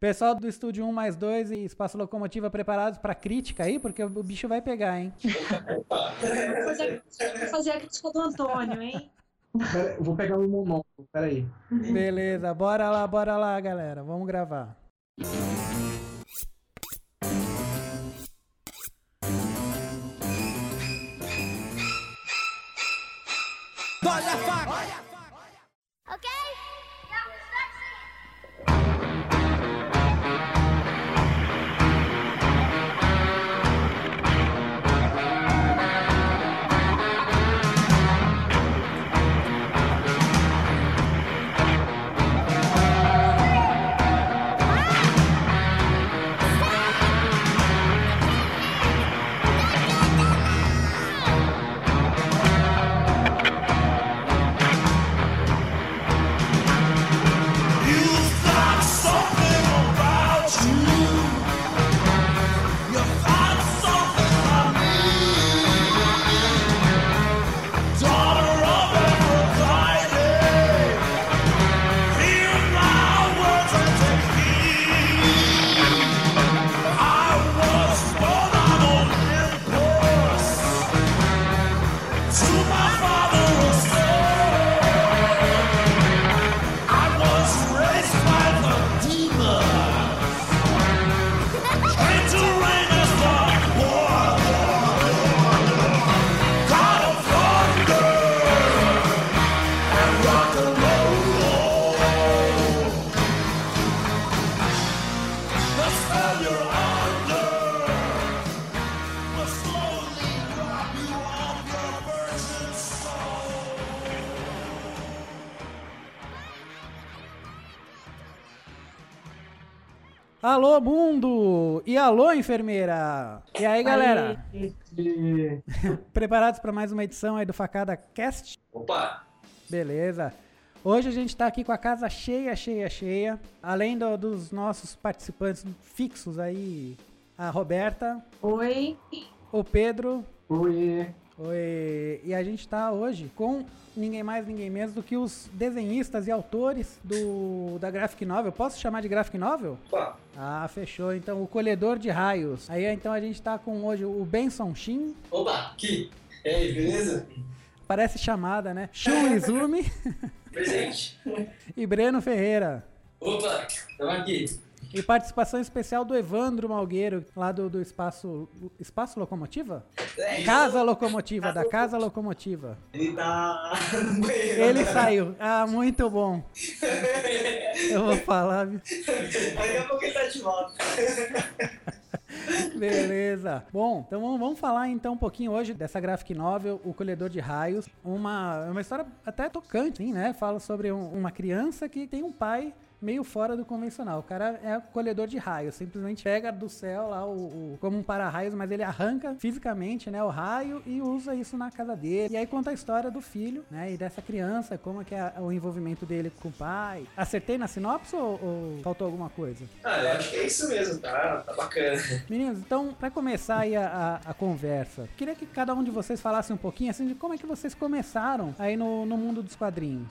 Pessoal do Estúdio 1 mais 2 e Espaço Locomotiva preparados para crítica aí, porque o bicho vai pegar, hein? Vou fazer, vou fazer a crítica do Antônio, hein? Pera- vou pegar um monóculo, peraí. Beleza, bora lá, bora lá, galera. Vamos gravar. Alô, enfermeira! E aí, galera? Preparados para mais uma edição aí do Facada Cast? Opa! Beleza. Hoje a gente tá aqui com a casa cheia, cheia, cheia. Além do- dos nossos participantes fixos aí, a Roberta, Oi. o Pedro, Oi. Oi. E a gente tá hoje com ninguém mais, ninguém menos do que os desenhistas e autores do da Graphic Novel. Posso chamar de Graphic Novel? Opa! Ah, fechou. Então, o Colhedor de Raios. Aí, então, a gente tá com hoje o Benson Shin. Opa! Aqui! E aí, beleza? Parece chamada, né? Shun Izumi Presente! e Breno Ferreira. Opa! Tamo aqui! E participação especial do Evandro Malgueiro, lá do, do Espaço... Espaço Locomotiva? É, Casa Locomotiva, da Casa Locomotiva. Ele tá no banheiro. Ele saiu. Ah, muito bom. Eu vou falar? Daqui a pouco ele tá de volta. Beleza. Bom, então vamos, vamos falar então um pouquinho hoje dessa graphic novel, O Colhedor de Raios. Uma, uma história até tocante, hein, né? Fala sobre um- uma criança que tem um pai meio fora do convencional. O cara é colhedor de raios, simplesmente pega do céu lá o, o- como um para-raios, mas ele arranca fisicamente, né, o raio e usa isso na casa dele. E aí conta a história do filho, né, e dessa criança, como é que é o envolvimento dele com o pai. Acertei na sinopse ou, ou faltou alguma coisa? Ah, eu acho que é isso mesmo, tá? Tá bacana. Meninos, então, pra começar aí a, a- a conversa, queria que cada um de vocês falasse um pouquinho assim de como é que vocês começaram aí no, no mundo dos quadrinhos.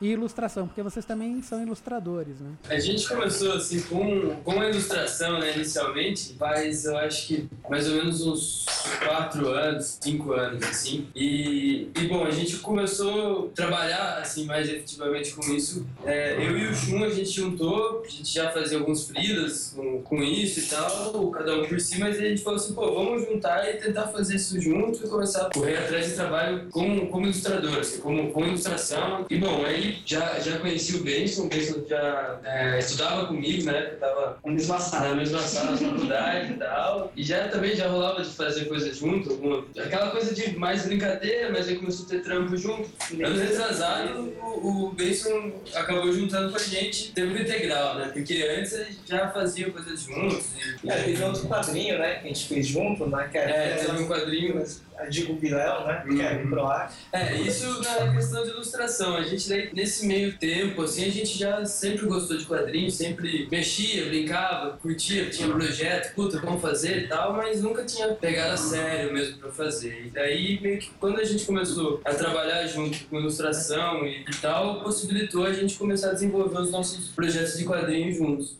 E ilustração, porque vocês também são ilustradores, né? A gente começou assim com, com a ilustração, né, inicialmente, faz eu acho que mais ou menos uns 4 anos, 5 anos, assim. E, e bom, a gente começou a trabalhar assim mais efetivamente com isso. É, eu e o Shun a gente juntou, a gente já fazia alguns frilas com, com isso e tal, cada um por si, mas a gente falou assim, pô, vamos juntar e tentar fazer isso junto e começar a correr atrás de trabalho como, como ilustrador, assim, como, com ilustração. E bom, aí já, já conheci o Benson, o Benson já é, estudava comigo, né? Tava Na mesma na sala. mesma sala da faculdade e tal. E já também já rolava de fazer coisa junto, alguma, aquela coisa de mais brincadeira, mas aí começou a ter trampo junto. Ano retrasado, o, o Benson acabou juntando com a gente tempo integral, né? Porque antes a gente já fazia coisas juntos. E, É, teve outro quadrinho, né, que a gente fez junto, né, que é, era teve um quadrinho. a Digo Viléu, né, que era o Proac. É, isso na questão de ilustração. A gente, daí, nesse meio tempo, assim, a gente já sempre gostou de quadrinhos, sempre mexia, brincava, curtia, tinha projeto, puta, vamos fazer e tal, mas nunca tinha pegado a sério mesmo pra fazer. E daí, meio que quando a gente começou a trabalhar junto com ilustração e tal, possibilitou a gente começar a desenvolver os nossos projetos de quadrinhos juntos.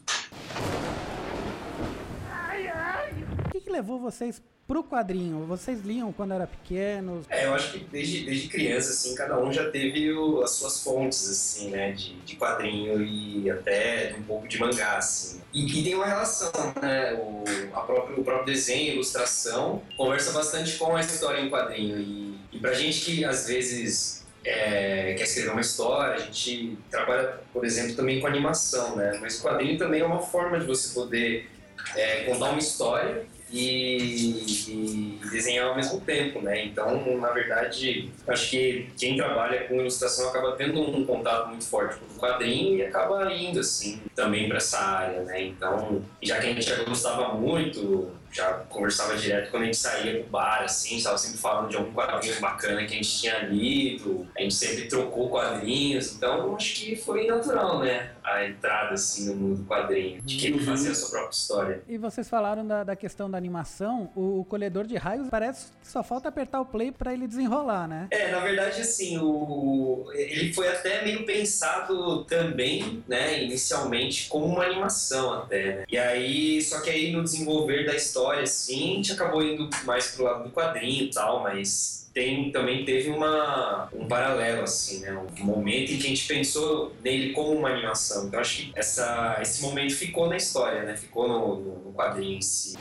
O que, que levou vocês pro quadrinho? Vocês liam quando era pequenos? É, eu acho que desde, desde criança, assim, cada um já teve o- as suas fontes, assim, né, de, de quadrinho e até um pouco de mangá, assim. E, e tem uma relação, né, o, a próprio, o próprio desenho, ilustração, conversa bastante com a história em quadrinho. E, e pra gente que, às vezes, é, quer escrever uma história, a gente trabalha, por exemplo, também com animação, né, mas o quadrinho também é uma forma de você poder é, contar uma história e, e desenhar ao mesmo tempo, né? Então, na verdade, acho que quem trabalha com ilustração acaba tendo um contato muito forte com o quadrinho e acaba indo, assim, também para essa área, né? Então, já que a gente já gostava muito, já conversava direto quando a gente saía pro bar, assim, estava sempre falando de algum quadrinho bacana que a gente tinha lido, a gente sempre trocou quadrinhos, então acho que foi natural, né? A entrada, assim, no mundo do quadrinho, de quem fazer a sua própria história. E vocês falaram da, da questão da animação, o, o colhedor de raios parece que só falta apertar o play pra ele desenrolar, né? É, na verdade, assim, o... ele foi até meio pensado também, né, inicialmente, como uma animação até, né? E aí, só que aí no desenvolver da história, assim, a gente acabou indo mais pro lado do quadrinho e tal, mas tem, também teve uma, um paralelo, assim, né? Um momento em que a gente pensou nele como uma animação. Então, acho que essa, esse momento ficou na história, né? Ficou no, no, no quadrinho em si.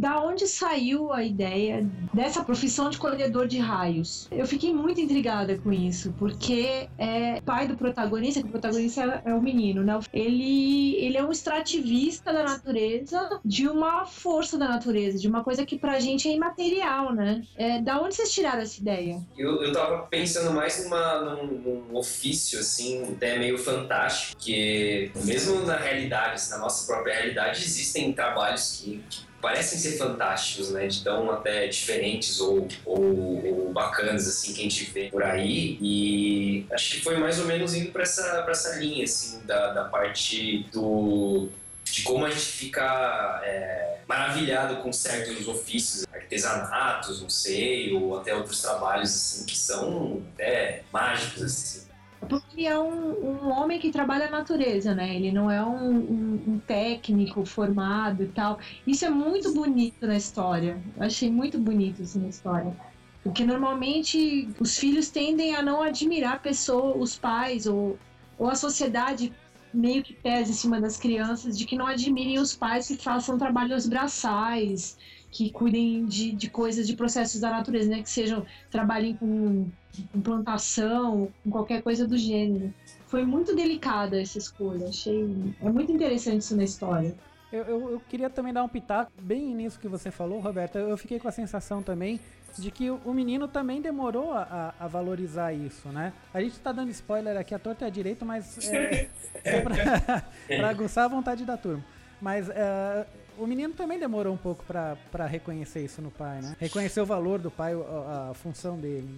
Da onde saiu a ideia dessa profissão de colhedor de raios? Eu fiquei muito intrigada com isso, porque é pai do protagonista, que o protagonista é o menino, né? Ele, ele é um extrativista da natureza, de uma força da natureza, de uma coisa que pra gente é imaterial, né? É, da onde vocês tiraram essa ideia? Eu, eu tava pensando mais numa, num, num ofício, assim, até meio fantástico, que mesmo na realidade, assim, na nossa própria realidade, existem trabalhos que, que parecem ser fantásticos, né? De tão até diferentes ou, ou, ou bacanas, assim, que a gente vê por aí. E acho que foi mais ou menos indo pra essa, essa linha, assim, da, da parte do de como a gente fica é, maravilhado com certos ofícios, artesanatos, não sei, ou até outros trabalhos assim que são até mágicos assim. Porque é um, um homem que trabalha a natureza, né? Ele não é um, um- um técnico formado e tal. Isso é muito bonito na história. Eu achei muito bonito isso na história. Porque normalmente os filhos tendem a não admirar pessoa, os pais ou, ou a sociedade meio que pesa em cima das crianças de que não admirem os pais que façam trabalhos braçais, que cuidem de, de coisas, de processos da natureza, né? Que sejam, trabalhem com, com plantação, com qualquer coisa do gênero. Foi muito delicada essa escolha, achei. É muito interessante isso na história. Eu, eu, eu queria também dar um pitaco bem nisso que você falou, Roberto. Eu fiquei com a sensação também de que o, menino também demorou a, a- valorizar isso, né? A gente tá dando spoiler aqui à torta e à direita, mas é, é pra, pra aguçar a vontade da turma. Mas é, o menino também demorou um pouco pra reconhecer isso no pai, né? Reconhecer o valor do pai, a, a função dele.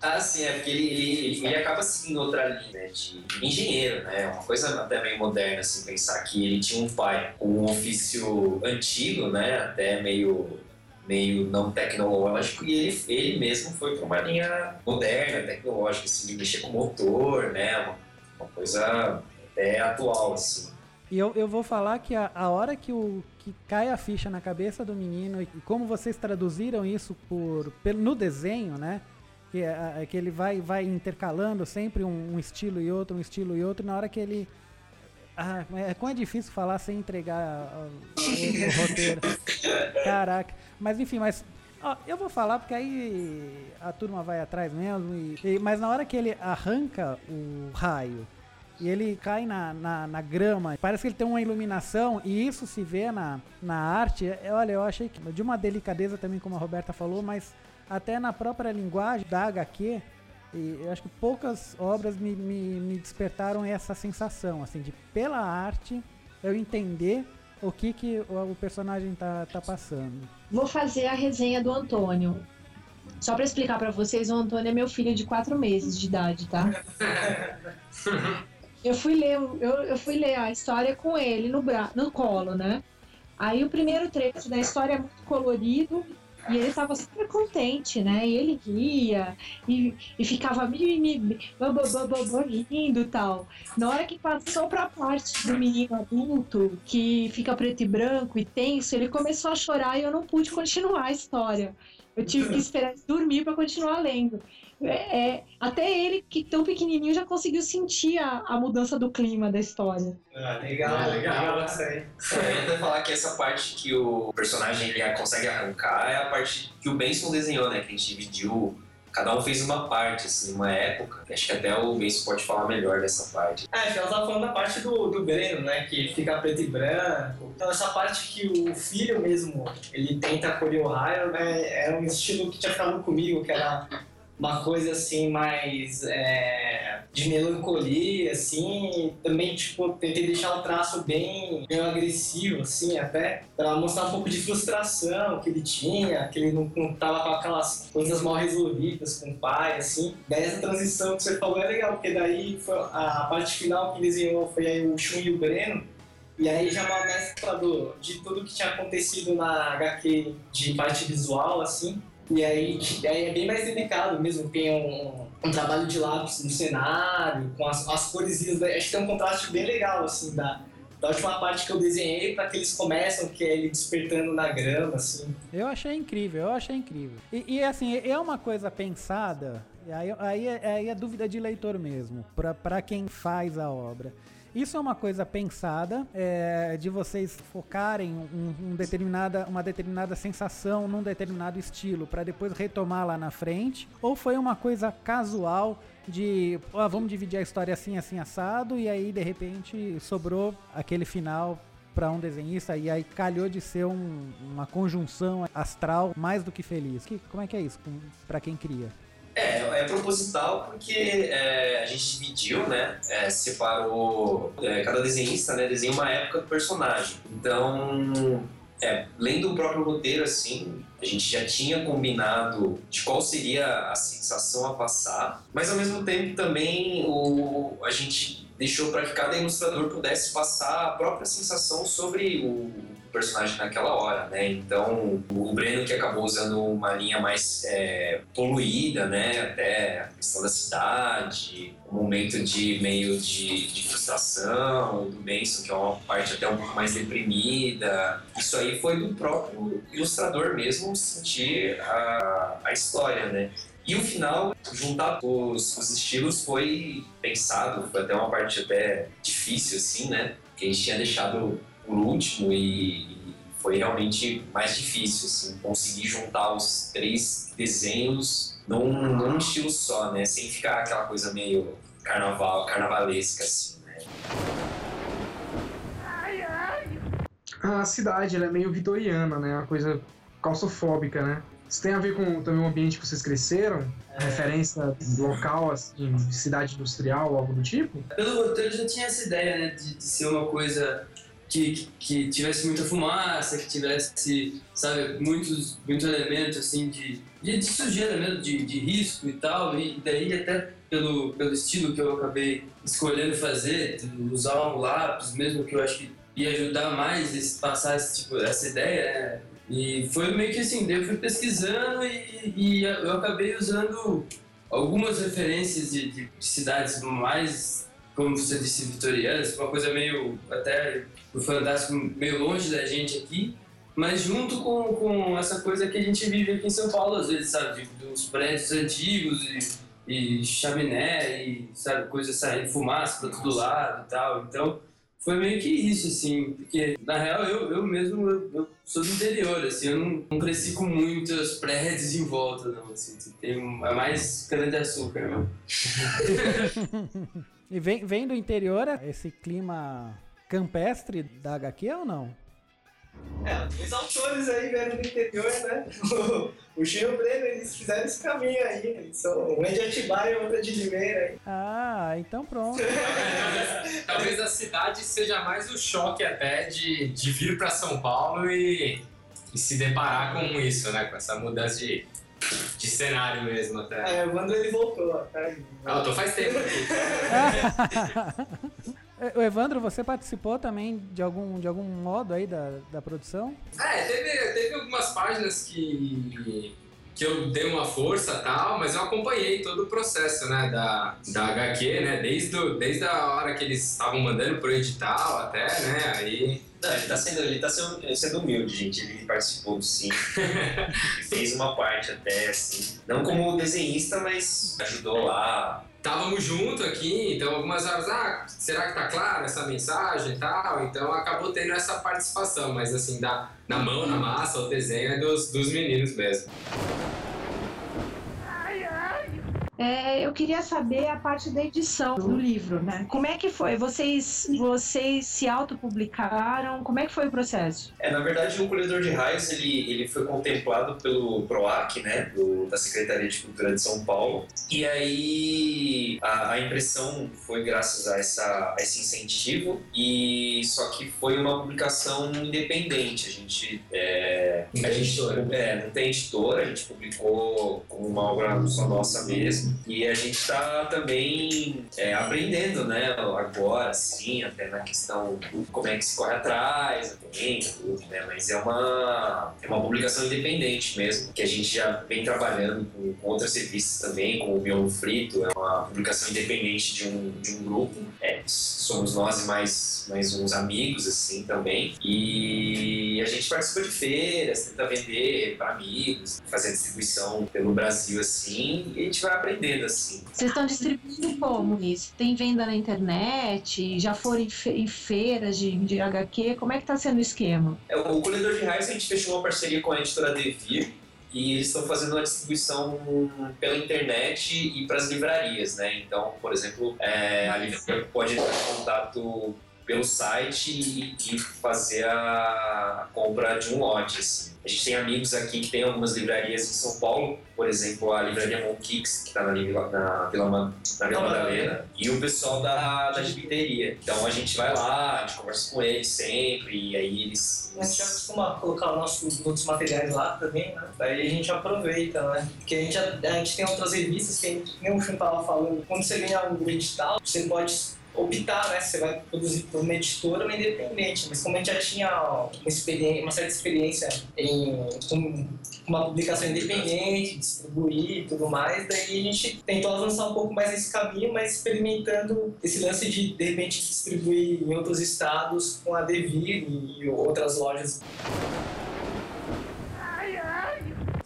Ah, sim, é porque ele, ele, ele, ele acaba seguindo outra linha né, de engenheiro, né? É Uma coisa até meio moderna, assim, pensar que ele tinha um pai com um ofício antigo, né? Até meio, meio não tecnológico, e ele, ele mesmo foi para uma linha moderna, tecnológica, assim, de mexer com motor, né? Uma, uma coisa até atual, assim. E eu, eu vou falar que a, a hora que, o, que cai a ficha na cabeça do menino e como vocês traduziram isso por, pelo- no desenho, né? Que, é- é que ele vai, vai intercalando sempre um, um estilo e outro, um estilo e outro, e na hora que ele. Ah, é como é difícil falar sem entregar ah, o, o roteiro. Caraca. Mas enfim, mas. ó, eu vou falar porque aí a turma vai atrás mesmo. e- e- mas na hora que ele arranca o raio e ele cai na, na, na grama. Parece que ele tem uma iluminação e isso se vê na, na arte. É, Olha, eu achei que de uma delicadeza também, como a Roberta falou, mas até na própria linguagem da HQ, e eu acho que poucas obras me, me, me despertaram essa sensação, assim, de pela arte eu entender o que, que o, o personagem tá, tá passando. Vou fazer a resenha do Antônio. Só pra explicar pra vocês, o Antônio é meu filho de quatro meses de idade, tá? Eu fui ler, eu, eu fui ler a história com ele no, bra no colo, né? Aí o primeiro trecho da história é muito colorido, E ele tava super contente, né? E ele ria e, e ficava rindo e tal. Na hora que passou pra parte do menino adulto, que fica preto e branco e tenso, ele começou a chorar e eu não pude continuar a história. Eu tive que esperar dormir para continuar lendo. É, é, até ele, que tão pequenininho, já conseguiu sentir a, a mudança do clima da história. Ah, legal, Ah, legal. legal isso aí. Eu ia falar que essa parte que o personagem ele consegue arrancar é a parte que o Benson desenhou, né? Que a gente dividiu. Cada um fez uma parte, assim, uma época. Acho que até o Benson pode falar melhor dessa parte. É, acho que ela tava falando da parte do, do Breno, né? Que fica preto e branco. Então essa parte que o filho mesmo, ele tenta acolher o raio, né? Era um estilo que tinha ficado comigo, que era uma coisa assim mais é, de melancolia, assim. Também, tipo, tentei deixar o traço bem, bem agressivo, assim, até, pra mostrar um pouco de frustração que ele tinha, que ele não, não tava com aquelas coisas mal resolvidas com o pai, assim. Daí essa transição que você falou é legal, porque daí a parte final que desenhou foi aí o Shun e o Breno. E aí já uma mescla do, de tudo que tinha acontecido na HQ de parte visual, assim. E aí, aí é bem mais delicado mesmo, tem um, um trabalho de lápis no cenário, com as, as coresinhas, acho que tem um contraste bem legal, assim, da, da última parte que eu desenhei para que eles começam, que é ele despertando na grama, assim. Eu achei incrível, eu achei incrível. E, e, assim, é uma coisa pensada, aí, aí, é, aí é dúvida de leitor mesmo, pra quem faz a obra. Isso é uma coisa pensada, é, de vocês focarem um, um determinada, uma determinada sensação num determinado estilo para depois retomar lá na frente? Ou foi uma coisa casual de ó, vamos dividir a história assim, assim, assado, e aí de repente sobrou aquele final para um desenhista e aí calhou de ser um- uma conjunção astral mais do que feliz. Que, como é que é isso para quem cria? É, é proposital porque é, a gente dividiu, né? é, separou. é, cada desenhista né, desenha uma época do personagem. Então, é, lendo o próprio roteiro, assim, a gente já tinha combinado de qual seria a sensação a passar, mas ao mesmo tempo também o, a gente deixou para que cada ilustrador pudesse passar a própria sensação sobre o personagem naquela hora, né? Então, o Breno que acabou usando uma linha mais é, poluída, né? Até a questão da cidade, um momento de meio de, de frustração, do Benson, que é uma parte até um pouco mais deprimida. Isso aí foi do próprio ilustrador mesmo sentir a, a história, né? E o final, juntar os, os estilos foi pensado, foi até uma parte até difícil, assim, né? Que a gente tinha deixado por último e, e foi realmente mais difícil, assim, conseguir juntar os três desenhos num, num estilo só, né? Sem ficar aquela coisa meio carnaval, carnavalesca, assim, né? A cidade, ela é meio vitoriana, né? Uma coisa claustrofóbica, né? Isso tem a ver com também o ambiente que vocês cresceram? Referência local, assim, de cidade industrial, algo do tipo? Pelo roteiro já tinha essa ideia, né, de, de ser uma coisa que, que, tivesse muita fumaça, que tivesse, sabe, muitos, muitos elementos, assim, de, de, sujeira mesmo, de, de risco e tal, e daí até pelo, pelo estilo que eu acabei escolhendo fazer, usar um lápis mesmo, que eu acho que ia ajudar mais esse, passar esse, tipo, essa ideia, né, e foi meio que assim, eu fui pesquisando e, e eu acabei usando algumas referências de, de cidades mais, como você disse, vitorianas, uma coisa meio, até o fantástico, meio longe da gente aqui, mas junto com, com essa coisa que a gente vive aqui em São Paulo, às vezes, sabe, dos prédios antigos e, e chaminé e, sabe, coisas saindo, fumaça pra todo lado e tal, então foi meio que isso, assim, porque na real eu, eu mesmo eu, eu sou do interior, assim, eu não, não cresci com muitos prédios em volta, não, assim, tem é mais cana-de-açúcar, não. E vem, vem do interior esse clima campestre da HQ ou não? É, os autores aí vieram do interior, né? O, o e Breno, eles fizeram esse caminho aí. Eles são um é de Atibaia e outro é de Limeira aí. Ah, então pronto. Talvez a cidade seja mais o choque até de, de vir para São Paulo e, e se deparar com isso, né? Com essa mudança de, de cenário mesmo até. É, o ele voltou, tá? Ah, eu tô faz tempo aqui. É, O Evandro, você participou também de algum, de algum modo aí da, da produção? É, teve, teve algumas páginas que, que eu dei uma força e tal, mas eu acompanhei todo o processo, né, da, da HQ, né, desde, o- desde a hora que eles estavam mandando pro edital até, né, aí... Não, ele tá sendo, ele tá sendo, sendo humilde, gente. Ele participou sim. fez uma parte até, assim. Não como desenhista, mas ajudou lá. Estávamos junto aqui, então algumas horas, ah, será que tá claro essa mensagem e tal? Então acabou tendo essa participação, mas assim, da, na mão, na massa, o desenho é dos, dos meninos mesmo. É, eu queria saber a parte da edição do livro, né? Como é que foi? Vocês, vocês se autopublicaram? Como é que foi o processo? É, na verdade, o Colhedor de Raios ele, ele foi contemplado pelo PROAC, né, do, da Secretaria de Cultura de São Paulo. E aí a, a impressão foi graças a, essa, a esse incentivo, e só que foi uma publicação independente. A gente, é, a gente editora. é, não tem editora, a gente publicou como uma obra só nossa mesmo. E a gente está também é, aprendendo, né, agora, sim, até na questão como é que se corre atrás, também, tudo, né, mas é uma, é uma publicação independente mesmo, que a gente já vem trabalhando com, com outras revistas também, com o Miolo Frito, é uma publicação independente de um, de um grupo, é, somos nós e mais, mais uns amigos, assim, também, e a gente participa de feiras, tenta vender para amigos, fazer distribuição pelo Brasil, assim, e a gente vai aprendendo, assim. Vocês estão distribuindo como isso? Tem venda na internet? Já foram em, fe- em feiras de, de HQ? Como é que tá sendo o esquema? É, O Colhedor de Raios a gente fechou uma parceria com a editora Devir e eles estão fazendo uma distribuição pela internet e para as livrarias, né? Então, por exemplo, é, a livraria pode entrar em contato pelo site e, e fazer a compra de um lote. Assim. A gente tem amigos aqui que tem algumas livrarias em São Paulo, por exemplo, a livraria Monkix, que está na, Vila- na, Vila, na Vila Madalena, e o pessoal da, da gibiteria. Então a gente vai lá, a gente conversa com eles sempre, e aí eles. A gente já costuma colocar os nossos outros materiais lá também, né? Daí a gente aproveita, né? Porque a gente, a gente tem outras revistas que a gente, nem o Chum tava falando, quando você ganha um edital, você pode optar, né? Você vai produzir por uma editora ou independente. Mas como a gente já tinha uma, experiência, uma certa experiência em com uma publicação independente, distribuir e tudo mais, daí a gente tentou avançar um pouco mais nesse caminho, mas experimentando esse lance de, de repente, distribuir em outros estados com a Devir e outras lojas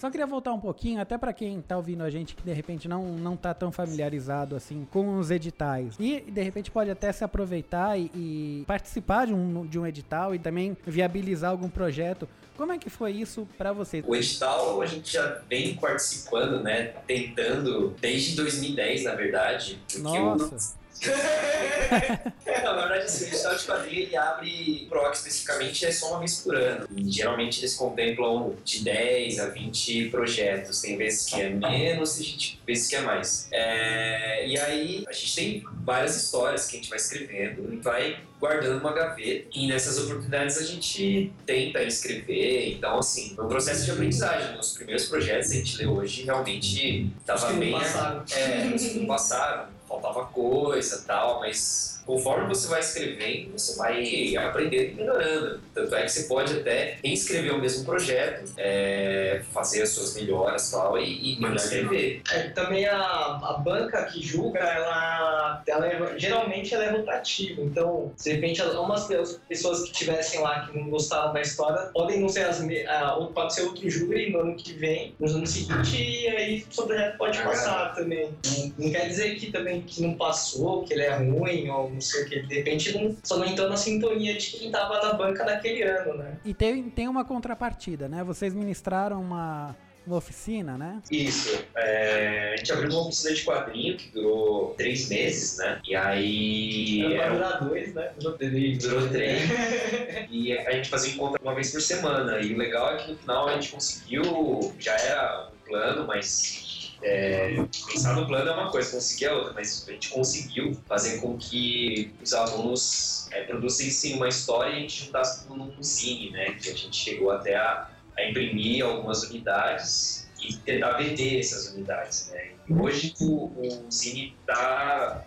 Só queria voltar um pouquinho, até pra quem tá ouvindo a gente que de repente não, não tá tão familiarizado assim com os editais. E de repente pode até se aproveitar e, e participar de um, de um edital e também viabilizar algum projeto. Como é que foi isso pra vocês? O edital a gente já vem participando, né? Tentando desde 2010, na verdade. Nossa, Não, na verdade, assim, o edital de quadrilha ele abre PROC especificamente é só uma vez por ano. E, geralmente eles contemplam de 10 a 20 projetos. Tem vezes que é menos, tem gente- vezes que é mais. É, e aí a gente tem várias histórias que a gente vai escrevendo e vai guardando uma gaveta. E nessas oportunidades a gente tenta escrever. Então, assim, foi um processo de aprendizagem. Os primeiros projetos que a gente lê hoje realmente estava bem. passaram. É, passaram, faltava coisa e tal, mas conforme você vai escrevendo, você vai aprendendo e melhorando. Tanto é que você pode até reescrever o mesmo projeto, é, fazer as suas melhoras e tal, e, e escrever. É, também a, a banca que julga, ela, ela é- geralmente ela é rotativa. Então, de repente, algumas pessoas que tivessem lá que não gostavam da história podem não ser as me- ah, ou pode ser outro júri no ano que vem, no ano seguinte, e aí o seu projeto pode Ah, passar também. Não, não quer dizer que também que não passou, que ele é ruim, ou não sei o que. De repente, não, só não entrou na sintonia de quem estava na banca naquele ano, né? e tem, tem uma contrapartida, né? Vocês ministraram uma, uma oficina, né? Isso. É, a gente abriu uma oficina de quadrinho que durou três meses, né? E aí. Era pra um- durar dois, né? Durou três. Durou três. E a gente fazia encontro uma vez por semana. E o legal é que no final a gente conseguiu, já era um plano, mas é, pensar no plano é uma coisa, conseguir é outra, mas a gente conseguiu fazer com que os alunos é, produzissem uma história e a gente juntasse tudo num zine, né? Que a gente chegou até a, a imprimir algumas unidades e tentar vender essas unidades, né? E hoje o, o zine está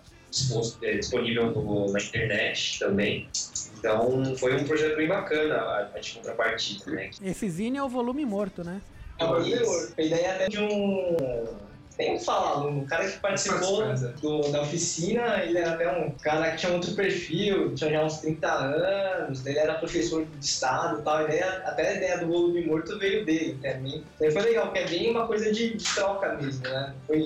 é, disponível no- na internet também. Então foi um projeto bem bacana a, a de contrapartida, né? Esse zine é o volume morto, né? É o. A ideia até de um. Nem falar, um cara que participou do- da oficina, ele era até um cara que tinha outro perfil, tinha já uns 30 anos, ele era professor de estado e tal, a ideia, até a ideia do volume morto veio dele também. Então foi legal, porque é bem uma coisa de, de troca mesmo, né? Foi,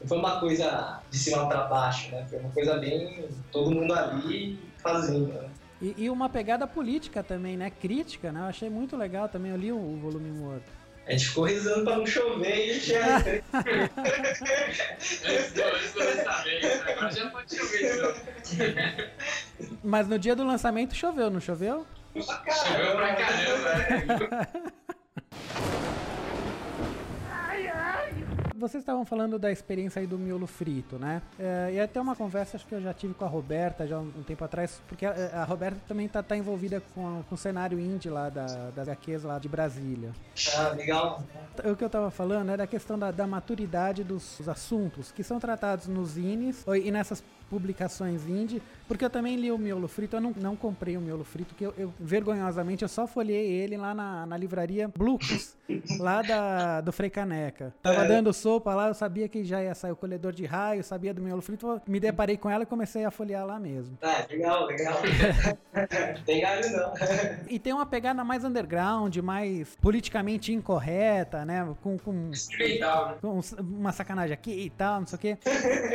não foi uma coisa de cima para baixo, né? Foi uma coisa bem todo mundo ali fazendo, né? E, e uma pegada política também, né? Crítica, né? Eu achei muito legal também. Eu li o, o volume morto. A gente ficou rezando pra não chover e Antes do, antes do lançamento, agora já pode chover de novo. Mas no dia do lançamento choveu, não choveu? Choveu pra caramba, né? Vocês estavam falando da experiência aí do miolo frito, né? É, e até uma conversa acho que eu já tive com a Roberta já um, um tempo atrás, porque a, a Roberta também tá, tá envolvida com, com o cenário indie lá da, das HQs lá de Brasília. Ah, legal. O que eu tava falando é da questão da, da maturidade dos, assuntos que são tratados nos zines e nessas publicações indie, porque eu também li o Miolo Frito, eu não, não comprei o Miolo Frito, que eu, eu, vergonhosamente eu só folhei ele lá na, na livraria Blucos, lá da, do Frei Caneca. Tava É. dando sopa lá, eu sabia que já ia sair o colhedor de raio, sabia do Miolo Frito, me deparei com ela e comecei a folhear lá mesmo. Ah, legal, legal. Tem galho não. E tem uma pegada mais underground, mais politicamente incorreta, né? Com, com com uma sacanagem aqui e tal, não sei o quê.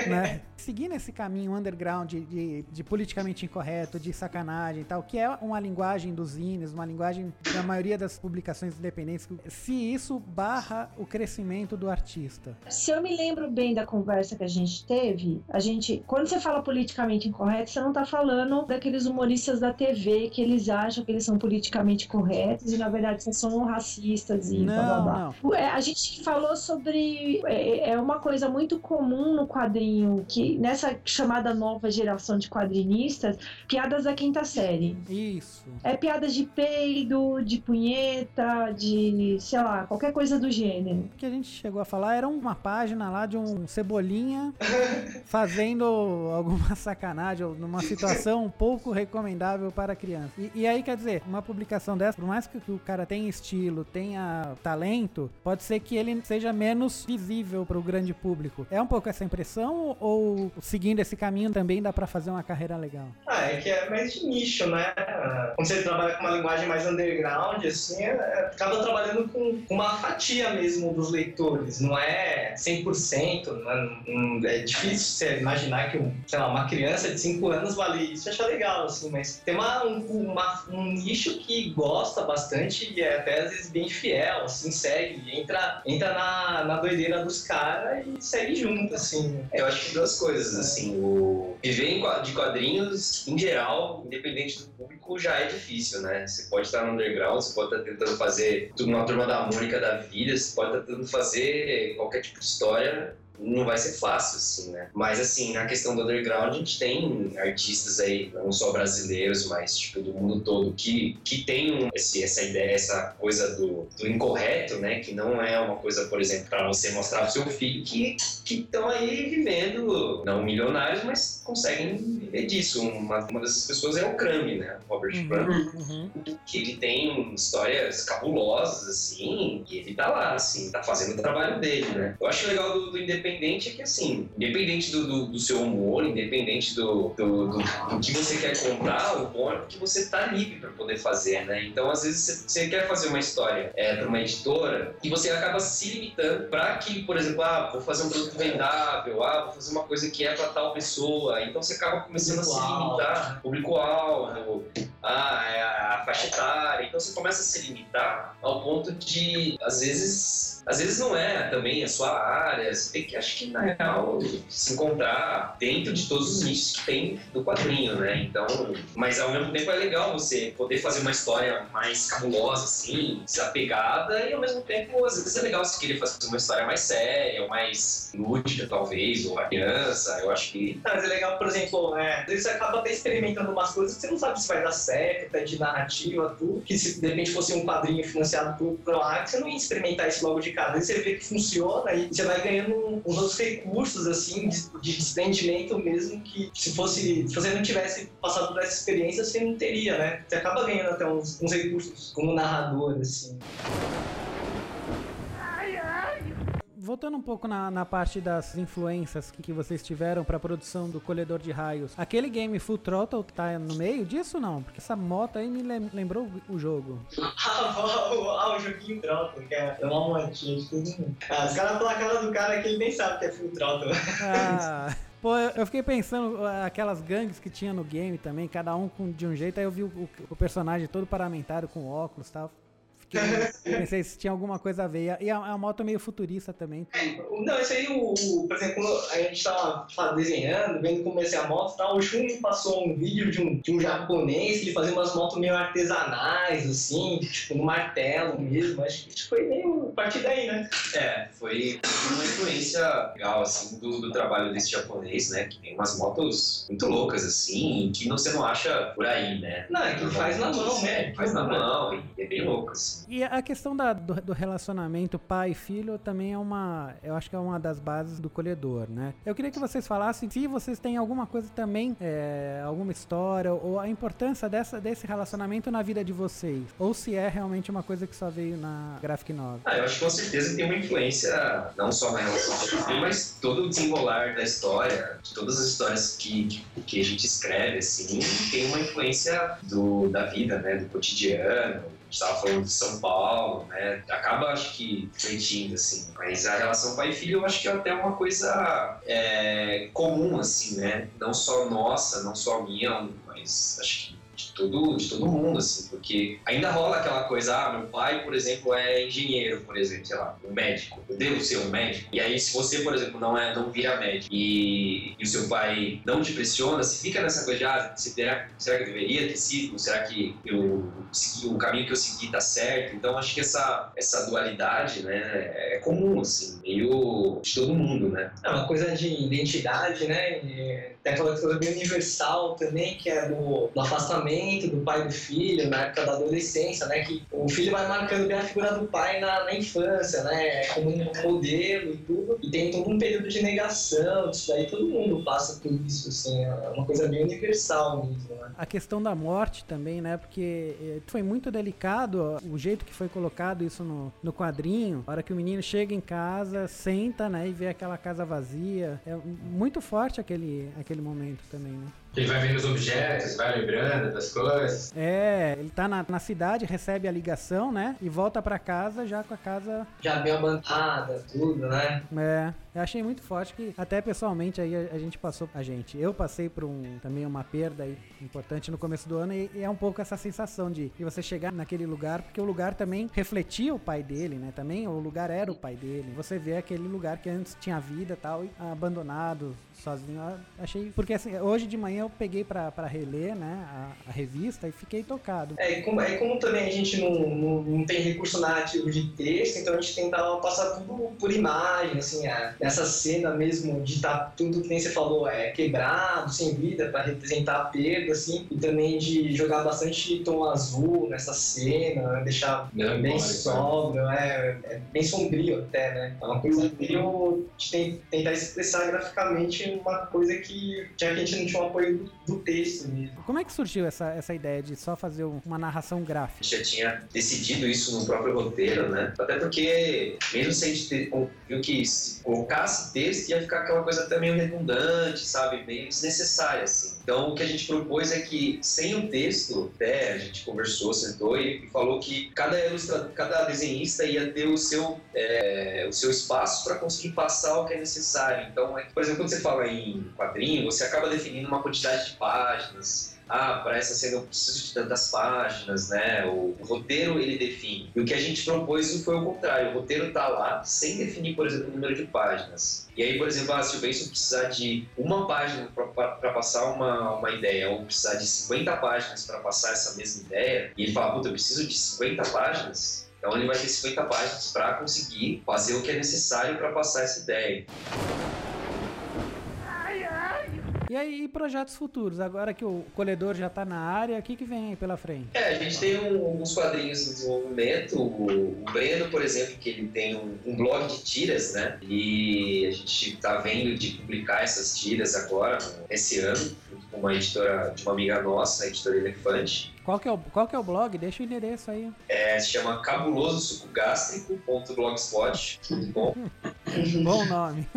né? Seguindo esse caminho underground de, de, de politicamente incorreto, de sacanagem e tal, que é uma linguagem dos zines, uma linguagem da maioria das publicações independentes, se isso barra o crescimento do artista. Se eu me lembro bem da conversa que a gente teve, a gente, quando você fala politicamente incorreto, você não tá falando daqueles humoristas da TV que eles acham que eles são politicamente corretos e na verdade são racistas e blá blá Não, blá. não. A gente falou sobre. É, é uma coisa muito comum no quadrinho, que nessa chamada nova geração de quadrinistas, piadas da quinta série. Isso. É piadas de peido, de punheta, de, sei lá, qualquer coisa do gênero. O que a gente chegou a falar era uma página lá de um cebolinha fazendo alguma sacanagem ou numa situação um pouco recomendável para criança. E, e aí, quer dizer, uma publicação dessa, por mais que, que o cara tenha estilo, tenha talento, pode ser que ele seja menos visível para o grande público. É um pouco essa impressão ou seguindo esse caminho também dá para fazer uma carreira legal? Ah, é que é mais de nicho, né? Quando você trabalha com uma linguagem mais underground, assim, é, é, acaba trabalhando com uma fatia mesmo dos leitores, não é 100%, não é, é difícil você imaginar que, sei lá, uma criança de 5 anos vale isso, acha legal, assim, mas tem uma, um, uma- um nicho que gosta bastante e é até às vezes bem fiel, assim, segue, entra, entra na, na doideira dos caras e segue junto, assim. Eu acho que duas coisas, assim, o viver de quadrinhos, em geral, independente do público, já é difícil, né? Você pode estar no underground, você pode estar tentando fazer uma turma da Mônica da vida, você pode estar tentando fazer qualquer tipo de história, não vai ser fácil, assim, né? Mas, assim, na questão do underground, a gente tem artistas aí, não só brasileiros, mas, tipo, do mundo todo, que, que tem esse, essa ideia, essa coisa do, do incorreto, né? Que não é uma coisa, por exemplo, para você mostrar pro seu filho que que estão aí vivendo, não milionários, mas conseguem viver disso. Uma, uma dessas pessoas é o Crumb, né? Robert Crumb, Uhum. que ele tem histórias cabulosas, assim, e ele tá lá, assim, tá fazendo o trabalho dele, né? Eu acho legal do, do Independente é que, assim, independente do, do, do seu humor, independente do, do, do, que você quer contar, o bom é que você tá livre para poder fazer, né? Então, às vezes, você, quer fazer uma história é, para uma editora e você acaba se limitando para que, por exemplo, ah, vou fazer um produto vendável, ah, vou fazer uma coisa que é para tal pessoa. Então, você acaba começando a se limitar. Público-alvo, ah, é a faixa etária. Então você começa a se limitar ao ponto de, às vezes, às vezes não é também a sua área. Você tem que, acho que na real, se encontrar dentro de todos os nichos que tem do quadrinho, né? Então, mas ao mesmo tempo é legal você poder fazer uma história mais cabulosa, assim, desapegada, e ao mesmo tempo, às vezes é legal você querer fazer uma história mais séria, mais lúdica, talvez, ou a criança. Eu acho que mas é legal, por exemplo, é, vezes você acaba até experimentando umas coisas que você não sabe se vai dar certo, até de narrativa, tudo. Que se de repente fosse um quadrinho financiado por Proac, você não ia experimentar isso logo de cara. Aí você vê que funciona e você vai ganhando uns outros recursos, assim, de, de desprendimento mesmo, que se fosse, se você não tivesse passado por essa experiência, você não teria, né? Você acaba ganhando até uns, uns recursos como narrador, assim. Voltando um pouco na, na parte das influências que, que vocês tiveram para a produção do Colhedor de Raios, aquele game Full Throttle tá no meio disso não? Porque essa moto aí me lem- lembrou o jogo. Ah, o, joguinho Throttle, que é uma motinha de todo mundo. Ah, os caras falam a cara do cara que ele nem sabe que é Full Throttle. Ah, pô, eu fiquei pensando ah, aquelas gangues que tinha no game também, cada um com, de um jeito, aí eu vi o, o- personagem todo paramentário com óculos e tal. Fiquei, pensei se tinha alguma coisa a ver. E a- E a, moto é meio futurista também. Não, isso aí, o, o- por exemplo, quando a gente tava fa- desenhando, vendo como ia ser a moto e tal, o Shun passou um vídeo de um, de um japonês que ele fazia umas motos meio artesanais, assim, tipo, no martelo mesmo. Acho que isso foi meio a partir daí, né? É, foi uma influência legal, assim, do, do trabalho desse japonês, né? Que tem umas motos muito loucas, assim, que não, você não acha por aí, né? Não, é que ele faz na mão, né? Faz na mão e é bem louco, assim. E a questão da- do, do relacionamento pai e filho também é uma. Eu acho que é uma das bases do colhedor, né? Eu queria que vocês falassem se vocês têm alguma coisa também, é, alguma história, ou a importância dessa, desse relacionamento na vida de vocês. Ou se é realmente uma coisa que só veio na Graphic Novel. Ah, eu acho que com certeza tem uma influência, não só na relação mas todo o desenrolar da história, de todas as histórias que, que a gente escreve, assim, tem uma influência do, da vida, né, do cotidiano. Estava falando de São Paulo, né, acaba, acho que, refletindo, assim. Mas a relação pai e filho, eu acho que é até uma coisa é, comum, assim, né, não só nossa, não só minha, mas acho que todo, de todo mundo, assim, porque ainda rola aquela coisa, ah, meu pai, por exemplo, é engenheiro, por exemplo, sei lá, um médico, eu devo ser um médico. E aí, se você, por exemplo, não é, não vira médico e, e o seu pai não te pressiona, você fica nessa coisa de, ah, será, será que eu deveria ter sido? Será que eu segui, o caminho que eu segui tá certo? Então, acho que essa, essa dualidade, né, é comum, assim, meio de todo mundo, né? É uma coisa de identidade, né? E tem aquela coisa bem universal também, que é do, do afastamento do pai e do filho, na época da adolescência, né? Que o filho vai marcando bem a figura do pai na, na infância, né? Como um modelo e tudo. E tem todo um período de negação, isso daí todo mundo passa por isso, assim. É uma coisa bem universal mesmo, né? A questão da morte também, né? Porque eh, foi muito delicado o jeito que foi colocado isso no, no quadrinho. A hora que o menino chega em casa, senta, né? E vê aquela casa vazia. É muito forte aquele, aquele momento também, né? Ele vai vendo os objetos, vai lembrando das coisas. É, ele tá na, na cidade, recebe a ligação, né? E volta pra casa já com a casa. Já bem abandonada, tudo, né? É, eu achei muito forte que até pessoalmente aí a, a gente passou, a gente, eu passei por um também uma perda aí importante no começo do ano e, e é um pouco essa sensação de, de você chegar naquele lugar, porque o lugar também refletia o pai dele, né? Também o lugar era o pai dele. Você vê aquele lugar que antes tinha vida tal, e abandonado, sozinho. Eu achei, porque assim, hoje de manhã eu peguei pra reler, né, a, a revista e fiquei tocado. É, e como, é como também a gente não, não, não tem recurso narrativo de texto, então a gente tentava passar tudo por imagem, assim, a, essa cena mesmo de estar tudo que nem você falou, é quebrado, sem vida, para representar a perda, assim, e também de jogar bastante tom azul nessa cena, deixar bem Melancólico, sóbrio, é, é bem sombrio até, né? É uma coisa meio de ten- tentar expressar graficamente uma coisa que, já que a gente não tinha o apoio do, do texto mesmo. Como é que surgiu essa, essa ideia de só fazer um- uma narração gráfica? já tinha decidido isso no próprio roteiro, né? Até porque, mesmo sem a gente ter, viu que se colocasse texto, ia ficar aquela coisa até meio redundante, sabe? Meio desnecessária, assim. Então, o que a gente propôs é que, sem o texto, até a gente conversou, sentou e falou que cada ilustrador, cada desenhista ia ter o seu, é, o seu espaço para conseguir passar o que é necessário. Então, é, por exemplo, quando você fala em quadrinho, você acaba definindo uma quantidade de páginas, ah, para essa cena eu preciso de tantas páginas, né? O, o roteiro ele define. E o que a gente propôs foi o contrário. O roteiro tá lá sem definir, por exemplo, o número de páginas. E aí, por exemplo, ah, se o Benson precisar de uma página para passar uma, uma ideia, ou precisar de 50 páginas para passar essa mesma ideia, e ele fala, puta, eu preciso de 50 páginas, então ele vai ter 50 páginas para conseguir fazer o que é necessário para passar essa ideia. E aí, e projetos futuros? Agora que o colhedor já tá na área, o que, que vem aí pela frente? É, a gente tem um, alguns quadrinhos em desenvolvimento. O, o Breno, por exemplo, que ele tem um, um blog de tiras, né? E a gente tá vendo de publicar essas tiras agora, esse ano, junto com uma editora de uma amiga nossa, a editora Elefante. Qual que, é o, qual que é o blog? Deixa o endereço aí. É, se chama cabulososucogástrico.blogspot.com Bom nome.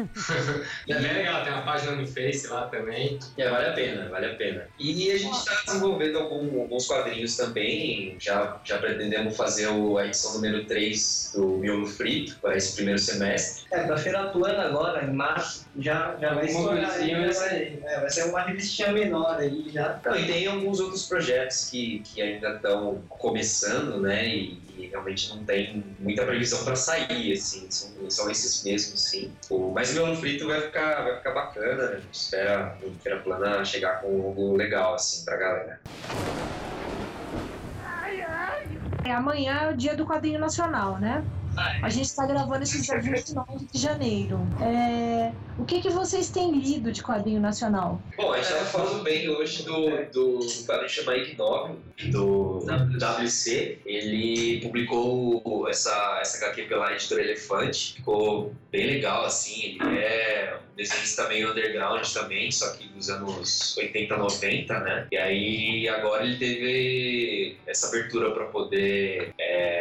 É bem legal, tem uma página no Face lá também. É, vale a pena, vale a pena. E a gente está desenvolvendo algum- alguns quadrinhos também. Já, já pretendemos fazer o- a edição número 3 do Miolo Frito para esse primeiro semestre. É, pra Feira Plana agora, em março, já, já vai estourar. aí, vai vai, sair. é, vai ser uma revistinha menor aí já. Não, e tem alguns outros projetos que, que ainda estão começando, né? E, realmente não tem muita previsão para sair, assim. São, são esses mesmos, sim. O, mas o Miolo Frito vai ficar, vai ficar bacana. Gente espera Feira Plana chegar com algo legal, assim, pra galera. É, amanhã é o dia do quadrinho nacional, né? A gente está gravando esse dia 29 de janeiro. É, o que, que vocês têm lido de quadrinho nacional? Bom, a gente estava falando bem hoje do, do, quadrinho chamado Novel, do WC. Ele publicou essa, essa HQ pela editora Elefante. Ficou bem legal, assim. Ele é um desenhista meio underground também, só que dos anos 80, 90, né? E aí agora ele teve essa abertura para poder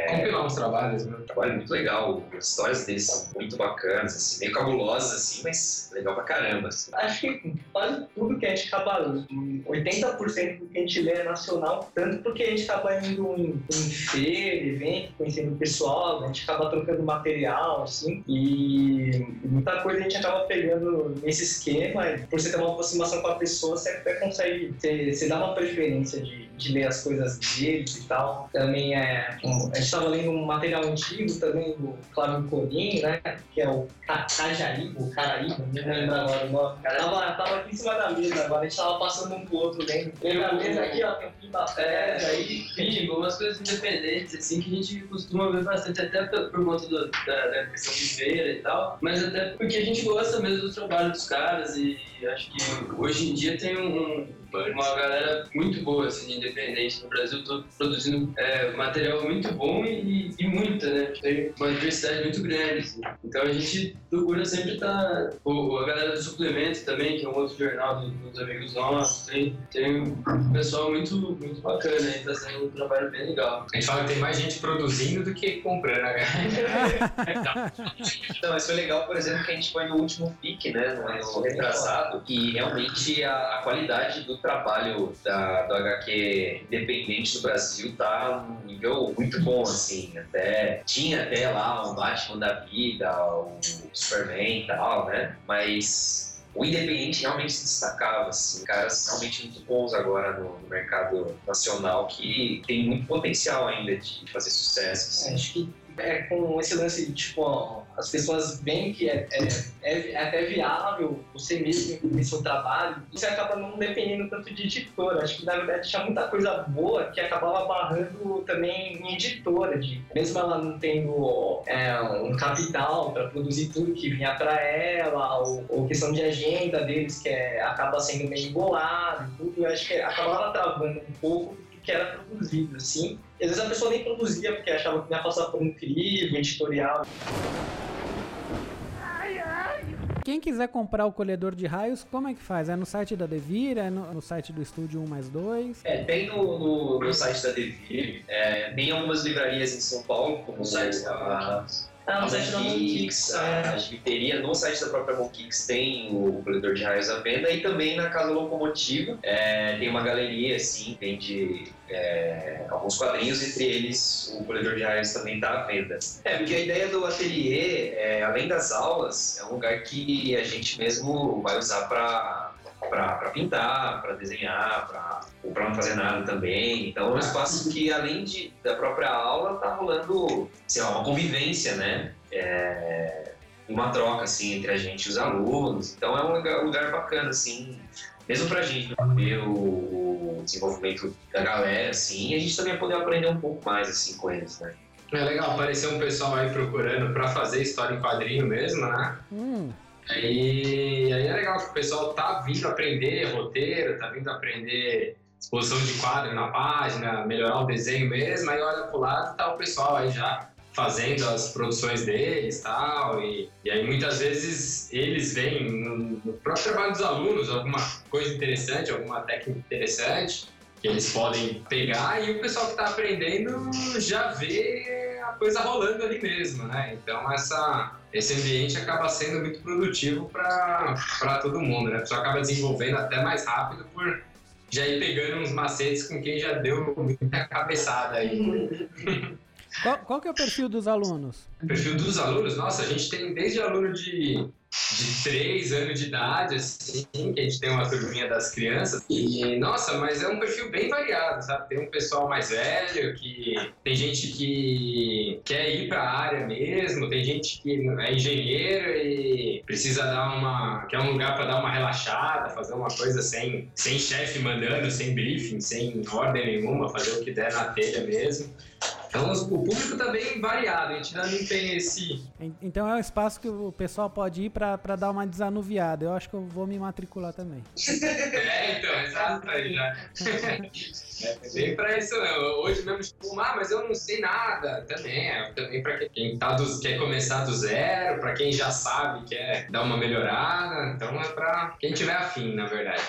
Compilar uns trabalhos, né? trabalho muito legal. As histórias dele são muito bacanas, assim, meio cabulosas, assim, mas legal pra caramba. assim. Acho que quase tudo que a gente acaba, 80% do que a gente lê é nacional, tanto porque a gente acaba indo em, em feira, evento, conhecendo o pessoal, a gente acaba trocando material, assim, e muita coisa a gente acaba pegando nesse esquema, por você ter uma aproximação com a pessoa, você até consegue, você, você dá uma preferência de, de ler as coisas deles e tal. Também é, um, a gente estava lendo um material antigo também do Flávio Colim, né, que é o Ca- Cajaribo, o Caraíba, não lembro agora o nome. Tava, tava aqui em cima da mesa agora, a gente tava passando um pro outro lendo. Tem na mesa aqui, ó, tem um da É, aí. enfim, algumas coisas independentes, assim, que a gente costuma ver bastante, até por, por conta do- da, da questão de feira e tal, mas até porque a gente gosta mesmo do trabalho dos caras e acho que hoje em dia tem um- uma galera muito boa, assim, de independente no Brasil, todo produzindo é, material muito bom e, e muita, né? Tem uma diversidade muito grande, assim. Então a gente procura sempre estar... o a galera do Suplemento também, que é um outro jornal do- dos amigos nossos, tem, tem um pessoal muito, muito bacana aí, tá sendo um trabalho bem legal. A gente fala que tem mais gente produzindo do que comprando, né? Não, mas foi legal, por exemplo, que a gente foi no último FIC, né, no ano retrasado, e realmente a, a qualidade do trabalho da, do HQ independente do Brasil tá num nível muito bom, assim, até, tinha até lá o Batman da vida, o Superman e tal, né, mas o independente realmente se destacava, assim, caras realmente muito bons agora no, no mercado nacional que tem muito potencial ainda de fazer sucesso, assim. Acho que é com esse lance de, tipo, as pessoas veem que é, é, é- é até viável você mesmo imprimir seu trabalho, você acaba não dependendo tanto de editora. Acho que, na verdade, tinha muita coisa boa que acabava barrando também em editora, de, mesmo ela não tendo é, um capital para produzir tudo que vinha para ela, ou, ou questão de agenda deles, que é, acaba sendo meio embolado tudo, eu acho que acabava travando um pouco que era produzido, assim. E às vezes a pessoa nem produzia porque achava que ia passar por um crivo editorial. Quem quiser comprar o colhedor de raios, como é que faz? É no site da Devir? É no, no site do Estúdio 1 mais 2? É, tem no, no, no site da Devir, é, tem algumas livrarias em São Paulo, como o site da Ah, no site da Monkix, Monkix, a, a gibiteria, no site da própria Monkix tem o colhedor de raios à venda e também na Casa Locomotiva é, tem uma galeria, assim, vende é, alguns quadrinhos, entre eles o colhedor de raios também está à venda. É, porque a ideia do ateliê, é, além das aulas, é um lugar que a gente mesmo vai usar para para pintar, para desenhar, pra, ou para não fazer nada também. Então é um espaço que, além de, da própria aula, tá rolando sei lá, uma convivência, né? É, uma troca assim entre a gente e os alunos. Então é um lugar, um lugar bacana, assim, mesmo pra gente ver o, o desenvolvimento da galera, assim, e a gente também poder aprender um pouco mais assim com eles, né? É legal aparecer um pessoal aí procurando pra fazer história em quadrinho mesmo, né? Hum, E aí é legal que o pessoal tá vindo aprender roteiro, tá vindo aprender exposição de quadro na página, melhorar o desenho mesmo, aí olha pro lado tá o pessoal aí já fazendo as produções deles tal, e, e aí muitas vezes eles veem no, no próprio trabalho dos alunos alguma coisa interessante, alguma técnica interessante, que eles podem pegar e o pessoal que está aprendendo já vê a coisa rolando ali mesmo, né? Então essa, esse ambiente acaba sendo muito produtivo para todo mundo, né? A pessoa acaba desenvolvendo até mais rápido por já ir pegando uns macetes com quem já deu muita cabeçada aí. Qual, qual que é o perfil dos alunos? O perfil dos alunos, nossa, a gente tem desde aluno de de 3 anos de idade, assim, que a gente tem uma turminha das crianças. E, nossa, mas é um perfil bem variado, sabe? Tem um pessoal mais velho, que tem gente que quer ir para a área mesmo, tem gente que é engenheiro e precisa dar uma. quer um lugar para dar uma relaxada, fazer uma coisa sem, sem chefe mandando, sem briefing, sem ordem nenhuma, fazer o que der na telha mesmo. Então o público está bem variado, a gente ainda não tem esse. Então é um espaço que o pessoal pode ir para dar uma desanuviada. Eu acho que eu vou me matricular também. é, então, exato aí já. é bem para isso, né? Hoje mesmo, tipo, ah, mas eu não sei nada. Também, é também para quem tá do, quer começar do zero, para quem já sabe, quer dar uma melhorada. Então é para quem tiver afim, na verdade.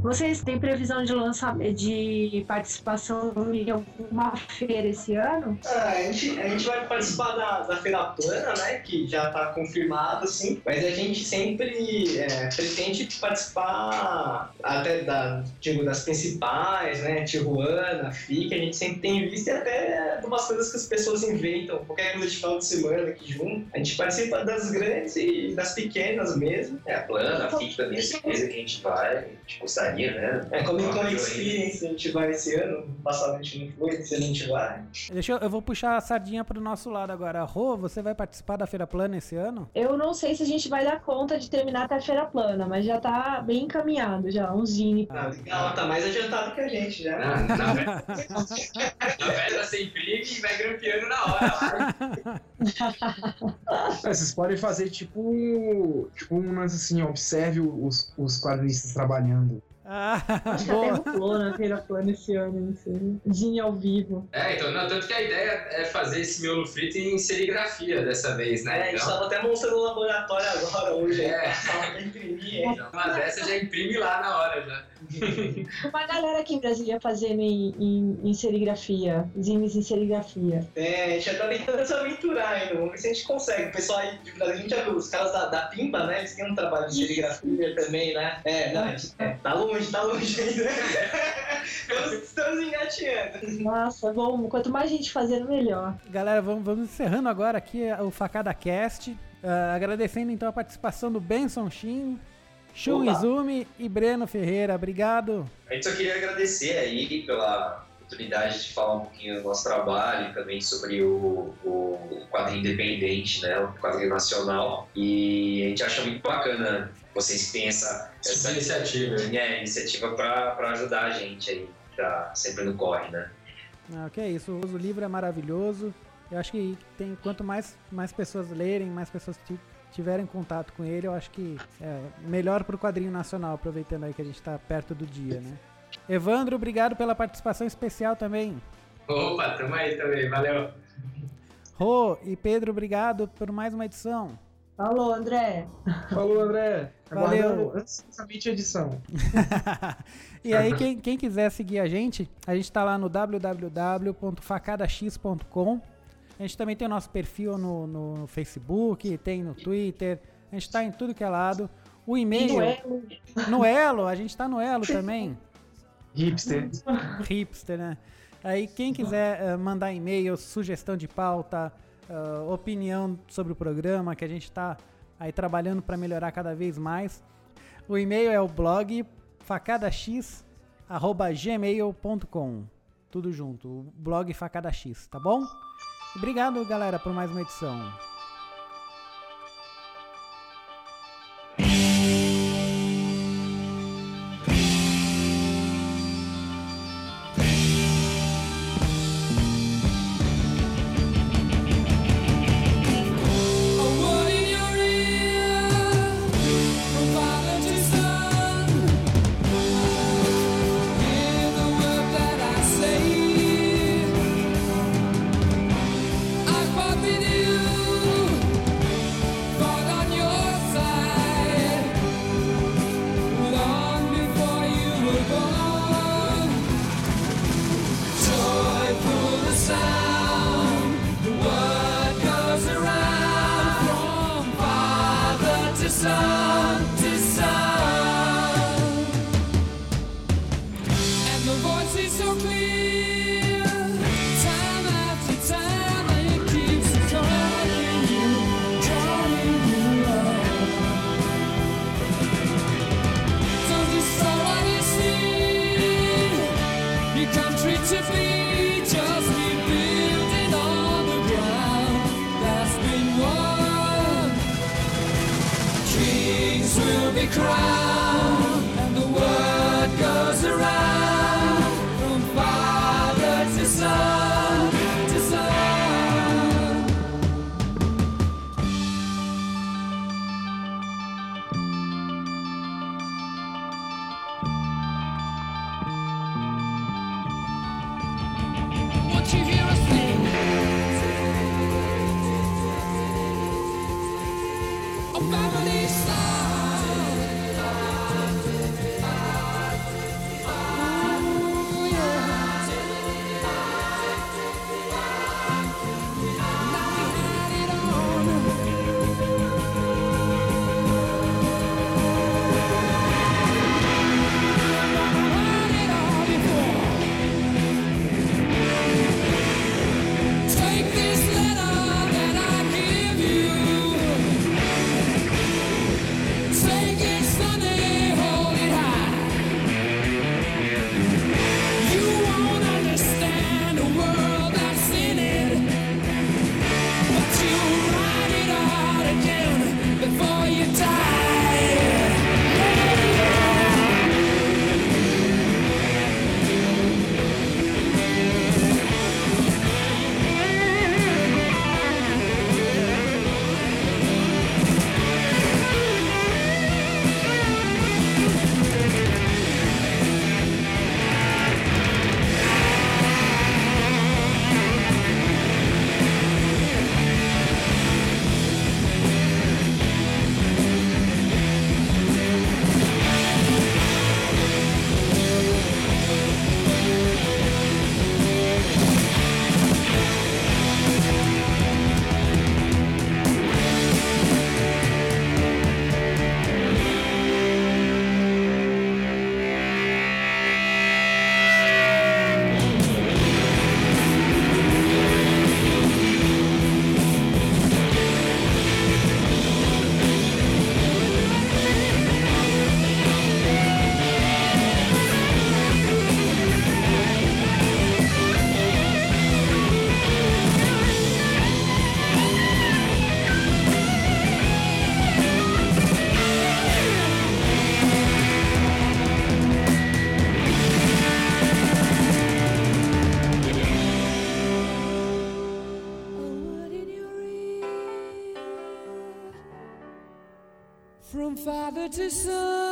Vocês têm previsão de lançamento, de participação em alguma feira esse ano? Ah, a, gente, a gente vai participar da, da Feira Plana, né? Que já está confirmado, assim. Mas a gente sempre é, pretende participar até da, digo, das principais, né? Tijuana, FIC, a gente sempre tem visto e até de umas coisas que as pessoas inventam. Qualquer coisa de final de semana aqui junto. A gente participa das grandes e das pequenas mesmo. É, a Plana, a FIC também é certeza que a gente vai. A gente gostaria né? É, Comic Con Experience a gente vai esse ano, passado a gente não foi, ano a gente vai. Deixa eu, eu vou puxar a sardinha pro nosso lado agora. Rô, você vai participar da Feira Plana esse ano? Eu não sei se a gente vai dar conta de terminar até a Feira Plana, mas já tá bem encaminhado já, um zine. Ah, ela tá mais adiantado que a gente já. Ah, na verdade, você imprime e vai grampeando na hora. é, vocês podem fazer tipo, tipo um assim, observe os, os quadrinistas trabalhando. Ah, Acho que até rolou na feira plana esse ano, não sei. Zinho ao vivo. É, então, não, tanto que a ideia é fazer esse miolo frito em serigrafia dessa vez, né? É, a gente então... tava até mostrando no laboratório agora hoje. É. Só imprimir. Então, uma dessa já imprime lá na hora já. Uma galera aqui em Brasília fazendo em, em, em serigrafia, zines em serigrafia. É, a gente já tá tentando se aventurar ainda, vamos ver se a gente consegue. O pessoal aí de Brasília, a gente já viu, os caras da, da Pimba, né, eles têm um trabalho de serigrafia também, né? É, não, é, tá longe, tá longe ainda. estamos engateando. Nossa, bom, quanto mais gente fazendo, melhor. Galera, vamos, vamos encerrando agora aqui o Facada Cast. Uh, agradecendo então a participação do Benson Shin, Shun Izumi e Breno Ferreira, obrigado. A gente só queria agradecer aí pela oportunidade de falar um pouquinho do nosso trabalho, também sobre o, o quadrinho independente, né, o quadrinho nacional. E a gente acha muito bacana vocês que têm essa, essa iniciativa, é, iniciativa para ajudar a gente aí, tá sempre no corre, né? Ah, que é isso, o livro é maravilhoso. Eu acho que tem quanto mais, mais pessoas lerem, mais pessoas tiverem contato com ele, eu acho que é melhor para o quadrinho nacional, aproveitando aí que a gente está perto do dia, né? Evandro, obrigado pela participação especial também. Opa, tamo aí também, valeu. Rô e Pedro, obrigado por mais uma edição. Falou, André. Falou, André. Valeu. Ansiosamente a edição. e aí, quem, quem quiser seguir a gente, a gente está lá no www.facadax.com a gente também tem o nosso perfil no, no Facebook, tem no Twitter, a gente está em tudo que é lado. O e-mail. No Elo. No Elo, a gente está no Elo também. Hipster. Hipster, né? Aí quem quiser uh, mandar e-mail, sugestão de pauta, uh, opinião sobre o programa, que a gente está aí trabalhando para melhorar cada vez mais. O e-mail é o blog facadax@gmail.com. Tudo junto, o blog facadax, tá bom? Obrigado, galera, por mais uma edição. to sun.